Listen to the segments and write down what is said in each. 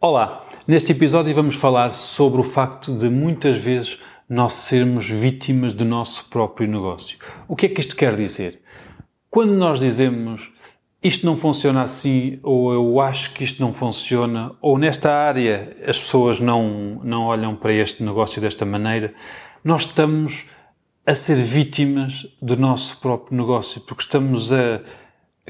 Olá! Neste episódio vamos falar sobre o facto de muitas vezes nós sermos vítimas do nosso próprio negócio. O que é que isto quer dizer? Quando nós dizemos isto não funciona assim, ou eu acho que isto não funciona, ou nesta área as pessoas não, não olham para este negócio desta maneira, nós estamos a ser vítimas do nosso próprio negócio, porque estamos a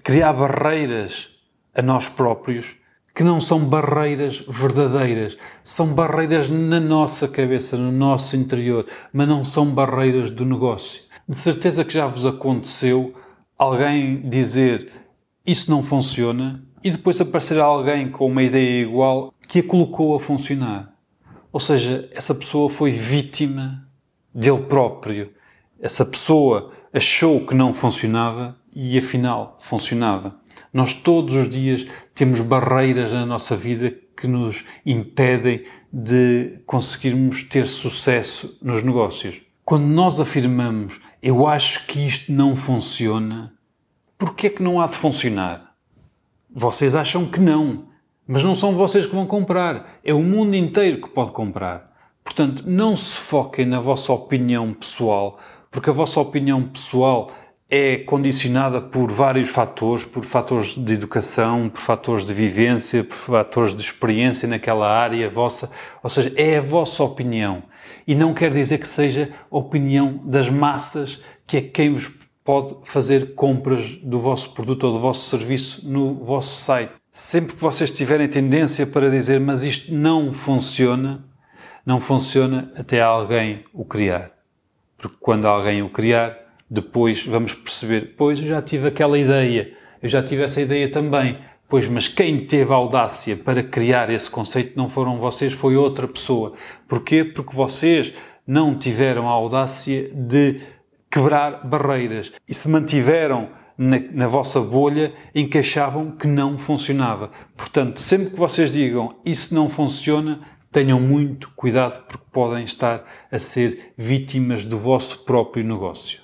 criar barreiras a nós próprios que não são barreiras verdadeiras, são barreiras na nossa cabeça, no nosso interior, mas não são barreiras do negócio. De certeza que já vos aconteceu alguém dizer isso não funciona e depois aparecer alguém com uma ideia igual que a colocou a funcionar. Ou seja, essa pessoa foi vítima dele próprio. Essa pessoa achou que não funcionava e afinal funcionava. Nós todos os dias temos barreiras na nossa vida que nos impedem de conseguirmos ter sucesso nos negócios. Quando nós afirmamos eu acho que isto não funciona, por que é que não há de funcionar? Vocês acham que não, mas não são vocês que vão comprar, é o mundo inteiro que pode comprar. Portanto, não se foquem na vossa opinião pessoal, porque a vossa opinião pessoal é condicionada por vários fatores, por fatores de educação, por fatores de vivência, por fatores de experiência naquela área vossa, ou seja, é a vossa opinião. E não quer dizer que seja a opinião das massas, que é quem vos pode fazer compras do vosso produto ou do vosso serviço no vosso site. Sempre que vocês tiverem tendência para dizer, mas isto não funciona, não funciona até alguém o criar. Porque quando alguém o criar, depois vamos perceber, pois eu já tive aquela ideia, eu já tive essa ideia também. Pois, mas quem teve a audácia para criar esse conceito não foram vocês, foi outra pessoa. Porquê? Porque vocês não tiveram a audácia de quebrar barreiras e se mantiveram na, na, vossa bolha em que achavam que não funcionava. Portanto, sempre que vocês digam isso não funciona, tenham muito cuidado porque podem estar a ser vítimas do vosso próprio negócio.